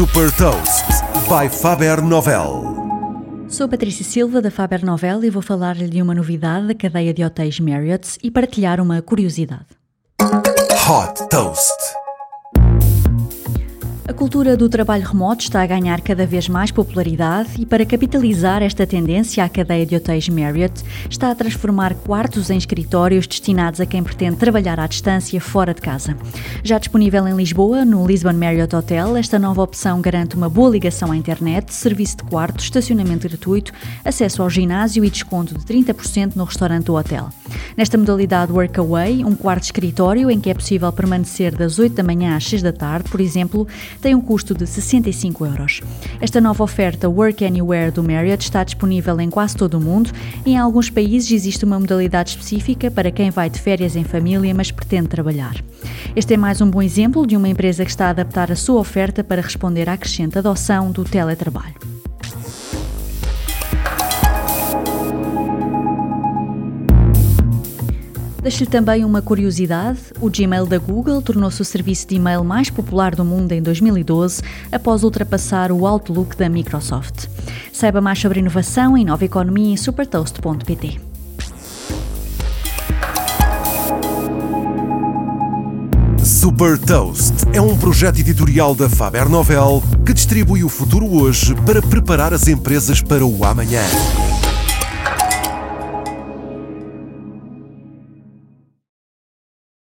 Super Toast by Faber Novel. Sou Patrícia Silva da Faber Novel e vou falar-lhe de uma novidade da cadeia de hotéis Marriott e partilhar uma curiosidade. Hot Toast. A cultura do trabalho remoto está a ganhar cada vez mais popularidade e, para capitalizar esta tendência, a cadeia de hotéis Marriott está a transformar quartos em escritórios destinados a quem pretende trabalhar à distância fora de casa. Já disponível em Lisboa, no Lisbon Marriott Hotel, esta nova opção garante uma boa ligação à internet, serviço de quarto, estacionamento gratuito, acesso ao ginásio e desconto de 30% no restaurante do hotel. Nesta modalidade Workaway, um quarto escritório em que é possível permanecer das 8 da manhã às 6 da tarde, por exemplo, tem um custo de 65 euros. Esta nova oferta Work Anywhere do Marriott está disponível em quase todo o mundo e em alguns países existe uma modalidade específica para quem vai de férias em família, mas pretende trabalhar. Este é mais um bom exemplo de uma empresa que está a adaptar a sua oferta para responder à crescente adoção do teletrabalho. Deixo-lhe também uma curiosidade: o Gmail da Google tornou-se o serviço de e-mail mais popular do mundo em 2012, após ultrapassar o Outlook da Microsoft. Saiba mais sobre inovação e nova economia em supertoast.pt. Super Toast é um projeto editorial da Faber Novel que distribui o futuro hoje para preparar as empresas para o amanhã.